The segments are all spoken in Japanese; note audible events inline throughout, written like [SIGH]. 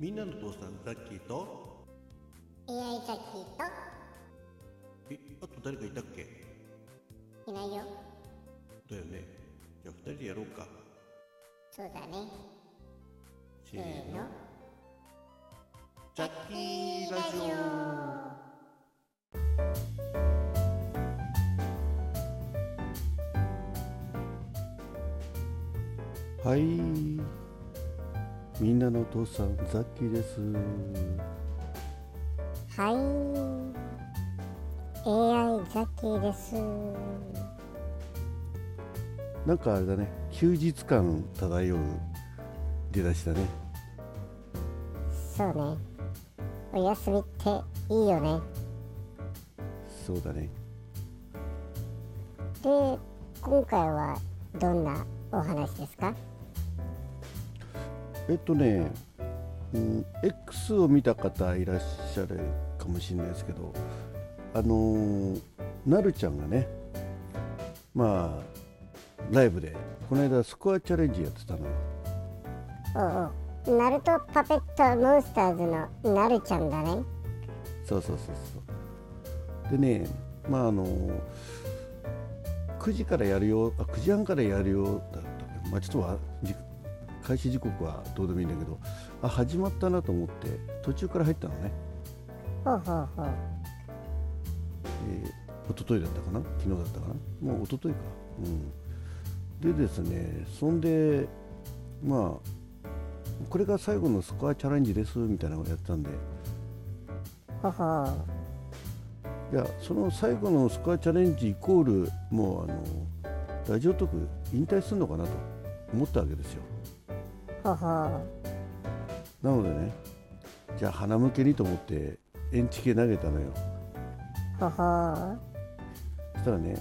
みんなの父さんザッキーと？AI ザッキーえあと誰かいたっけ？といないよ。だよね。じゃあ二人でやろうか。そうだね。せせーの。ザッキーラジオ。はいみんなのお父さんザッキーです。はい。AI ザッキーです。なんかあれだね。休日感漂う出だしだね。そうね。お休みっていいよね。そうだね。で今回はどんなお話ですか？えっとね、うん、X を見た方いらっしゃるかもしれないですけどあのーなるちゃんがねまあライブでこの間スコアチャレンジやってたのよ。おうおうナルトパペットモンスターズのなるちゃんだね。そうそうそうそう。でねまああの9時からやるよあ9時半からやるよだったけどまあちょっと開始時刻はどうでもいいんだけどあ始まったなと思って途中から入ったのね。ほうほうほうえー、一昨日だったかな？昨日だったかな？もう一昨日か。うん。でですねそんでまあこれが最後のスコアチャレンジですみたいなのをやってたんで。ほうほういやその最後のスコアチャレンジイコールもうあのラジオトーク引退するのかなと思ったわけですよほうほうなのでねじゃあ鼻向けにと思ってエンチケ投げたのよ。ほうほそしたらね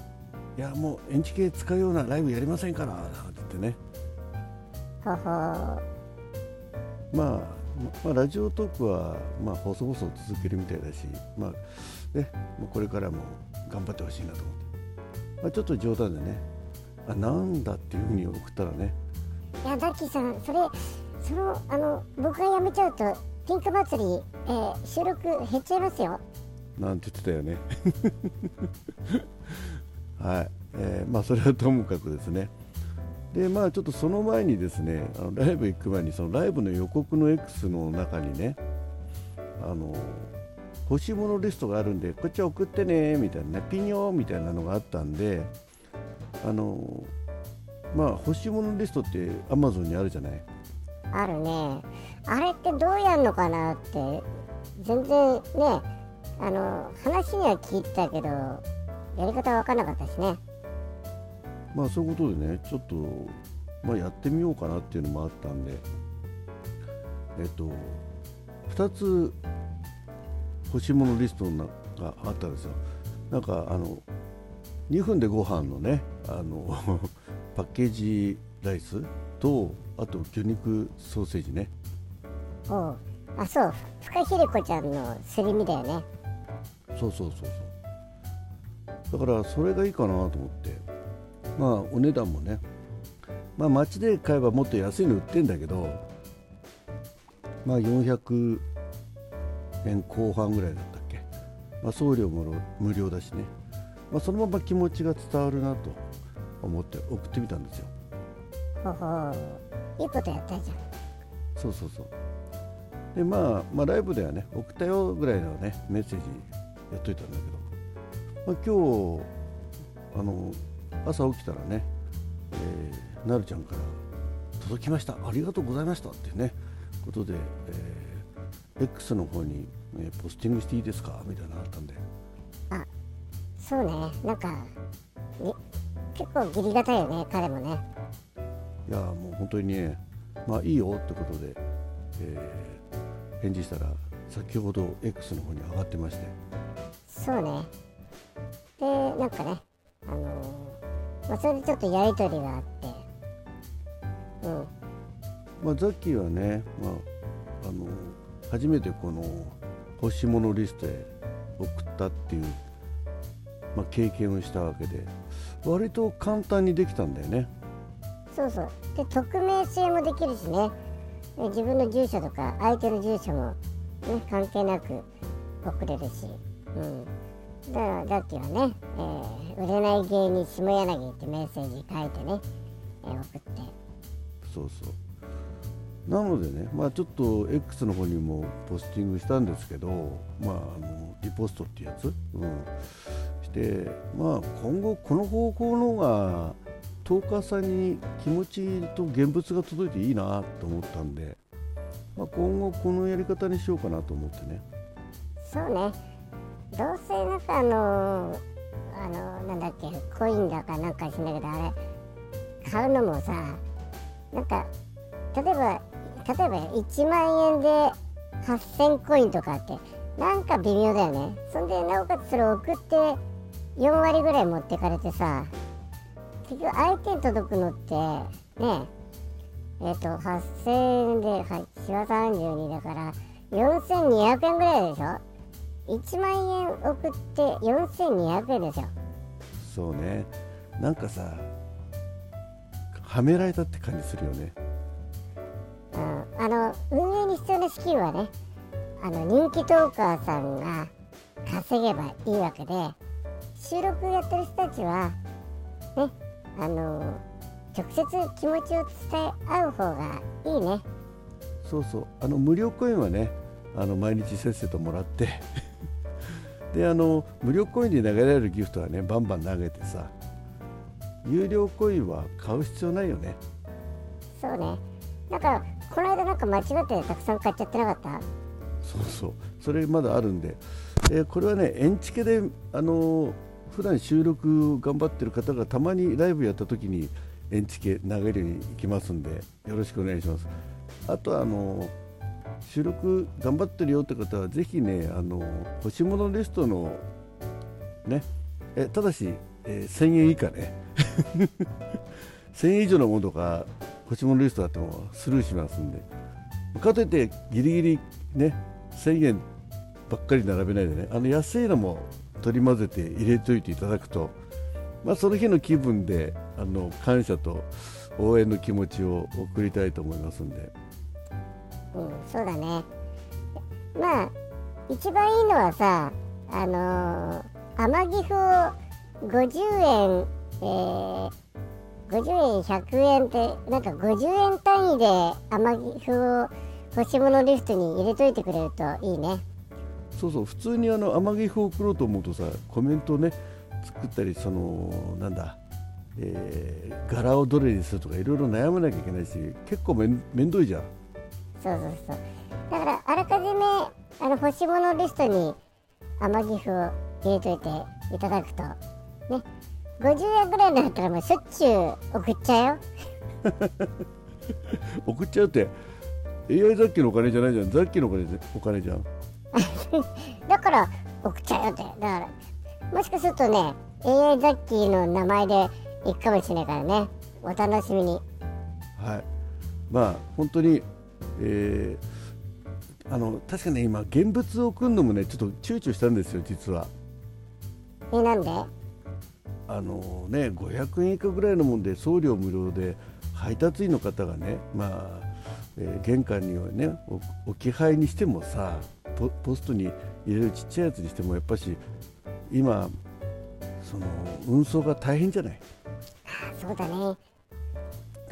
いやもうエンチケ使うようなライブやりませんからなんて言ってね。うほうほまあ、ままあ、ラジオトークは、まあ、細々続けるみたいだし、まあね、もうこれからも頑張ってほしいなと思って、まあ、ちょっと冗談でねあなんだっていうふうに送ったらねういやザッキーさんそれそのあの僕が辞めちゃうとピンク祭り、えー収録減っちゃいますよ。なんて言ってたよね。[LAUGHS] はい、えーまあそれはともかくですね。でまあちょっとその前にですねあのライブ行く前にそのライブの予告の X の中にねあの欲しいものリストがあるんでこっち送ってねみたいなねピニョみたいなのがあったんであのまあ欲しいものリストって Amazon にあるじゃない？あるね。あれってどうやんのかなって全然ねあの話には聞いてたけどやり方わかんなかったしね。まあそういうことでねちょっと、まあ、やってみようかなっていうのもあったんで。えっと2つ欲しいものリストがあったんですよ。なんかあの2分でご飯のねあのパッケージライスとあと魚肉ソーセージね。おう。あそう。ふかひれこちゃんのすり身だよね。そうそうそうそう。だからそれがいいかなと思って。まあお値段もね。まあ街で買えばもっと安いの売ってんだけどまあ400円後半ぐらいだったっけ、まあ、送料も無料だしね、まあ、そのまま気持ちが伝わるなと思って送ってみたんですよ。ほうほう。いいことやったじゃん。そうそうそう。でまあ、まあライブではね送ったよぐらいのねメッセージやっといたんだけど、まあ、今日あの朝起きたらね、えーなるちゃんから「届きました。ありがとうございました」ってねことで、えー X の方に、えーポスティングしていいですか？みたいなのあったんで。そうね。なんかね結構義理がたいよね彼もね。いやもう本当にねまあいいよってことで、えー返事したら先ほど X の方に上がってまして。そうね。でなんかねあのーまあ、それでちょっとやり取りがあって。うん。まあ、ザッキーはね、まあ、あの初めてこの欲しいものリストへ送ったっていう、まあ、経験をしたわけで割と簡単にできたんだよね。そうそう。で匿名性もできるしね。自分の住所とか相手の住所も、ね、関係なく送れるし、うん、だからザッキーはね、えー、売れない芸人下柳ってメッセージ書いてね、えー、送って。そうそう。なのでね、まあ、ちょっと X の方にもポスティングしたんですけど、まあ、あのリポストってやつ、うん、して、まあ、今後この方法の方がトーカーさんに気持ちと現物が届いていいなと思ったんで、まあ、今後このやり方にしようかなと思ってね。そうね。どうせなんかあのあのなんだっけコインだかなんかしないけどあれ買うのもさなんか例えば例えば1万円で8000コインとかってなんか微妙だよね。そんでなおかつそれを送って4割ぐらい持ってかれてさ結局相手に届くのってねえっ、ー、と8000円で、はい、4月32だから4200円ぐらいでしょ？1万円送って4200円ですよ。そうね。なんかさはめられたって感じするよね。あの運営に必要な資金はねあの人気トーカーさんが稼げばいいわけで収録やってる人たちはねあの直接気持ちを伝え合う方がいいね。そうそう。あの無料コインはねあの毎日せっせともらって。[LAUGHS] であの無料コインで投げられるギフトはねバンバン投げてさ有料コインは買う必要ないよね。そうね。だからこの間なんか間違ってたくさん買っちゃってなかった？そうそう。それまだあるんで、えー、これはねエンチケであのー、普段収録頑張ってる方がたまにライブやった時にエンチケ投げるに行きますんでよろしくお願いします。あとあの、収録頑張ってるよって方はぜひねあの欲し物リストのねえただし、えー、1000円以下ね。[LAUGHS] 1000円以上のものとか欲し物リストだってもスルーしますんで。かといってギリギリね1000円ばっかり並べないでね。あの安いのも取り混ぜて入れといていただくと、まあ、その日の気分であの感謝と応援の気持ちを送りたいと思いますんで。うん、そうだねまあ一番いいのはさあのー、天城府を50円、えー、50円100円ってなんか50円単位で天城府を欲し物リストに入れといてくれるといいねそうそう普通にあの天城府を送ろうと思うとさコメントね作ったりそのなんだえー、柄をどれにするとかいろいろ悩まなきゃいけないし結構めん面倒いじゃん。そうそうそう。だからあらかじめあの欲し物リストに天城府を入れといていただくとね。50円ぐらいになったらもうしょっちゅう送っちゃうよ。[LAUGHS] 送っちゃうって AI 雑記のお金じゃないじゃん。雑記のお金お金じゃん [LAUGHS] だから送っちゃうよって。だからもしかするとね AI 雑記の名前で行くかもしれないからね。お楽しみに。はい。まあ本当にえー、あの確かに、ね、今現物を送るのもねちょっと躊躇したんですよ実は。えなんで？あのね500円以下ぐらいのもんで送料無料で配達員の方がねまあえー、玄関にはね置き配にしてもさポストに入れるちっちゃいやつにしてもやっぱし今その運送が大変じゃない？そうだね。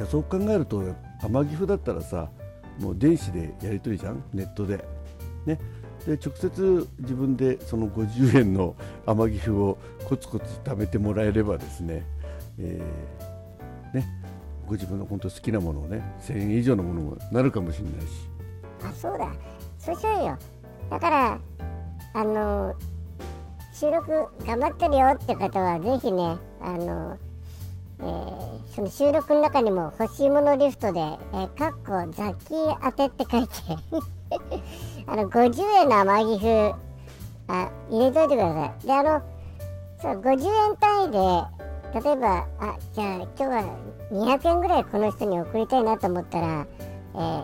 そう考えると天城府だったらさもう電子でやり取りじゃん？ネットで。ね。で直接自分でその50円の天城府をコツコツ貯めてもらえればですね、えー、ね。ご自分の本当好きなものをね1000円以上のものもなるかもしれないし。あそうだ。そうしようよだからあの収録頑張ってるよって方はぜひねあの、えー、その収録の中にも欲しいものリストで「えー、かっこザキ当て」って書いて [LAUGHS] あの50円の天城風あ入れといてください。であのそう50円単位で例えばあじゃあ今日は200円ぐらいこの人に送りたいなと思ったら、えー、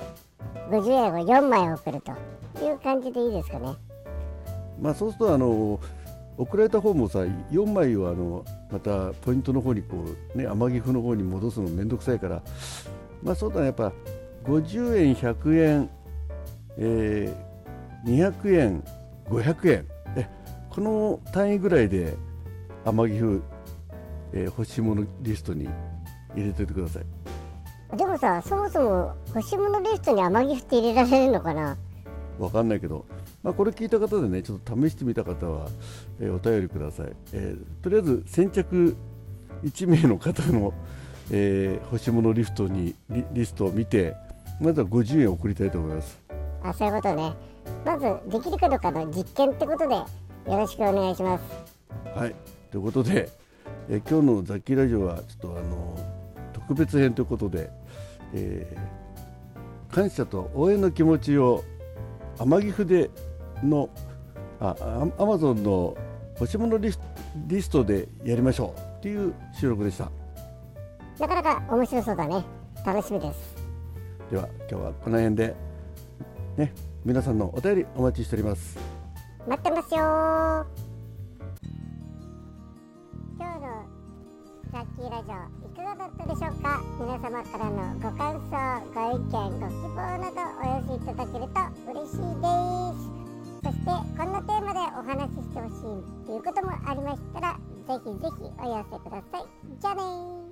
50円を4枚送ると。いう感じでいいですかね。まあ、そうするとあの送られた方もさ4枚をあのまたポイントの方にこうね天城府の方に戻すの面倒くさいからまあそうだねやっぱ50円100円、えー、200円500円えこの単位ぐらいで天城府、えー、欲しいものリストに入れておいてくださいでもさそもそも欲しいものリストに天城府って入れられるのかなわかんないけど、まあ、これ聞いた方でねちょっと試してみた方は、えー、お便りください、えー、とりあえず先着1名の方の、えー、欲しいものリストにリリストを見てまずは50円送りたいと思います。あそういうことね。まずできるかどうかの実験ってことでよろしくお願いします。はい。ということで、え今日のザッキーラジオはちょっとあの特別編ということで、えー、感謝と応援の気持ちを天城筆のあアマゾンの欲し物リスリストでやりましょうっていう収録でした。なかなか面白そうだね。楽しみです。では今日はこの辺でね皆さんのお便りお待ちしております。待ってますよッキーラジオいかがだったでしょうか？皆様からのご感想ご意見ご希望などお寄せいただけると嬉しいです。そしてこんなテーマでお話ししてほしいということもありましたらぜひぜひお寄せください。じゃあね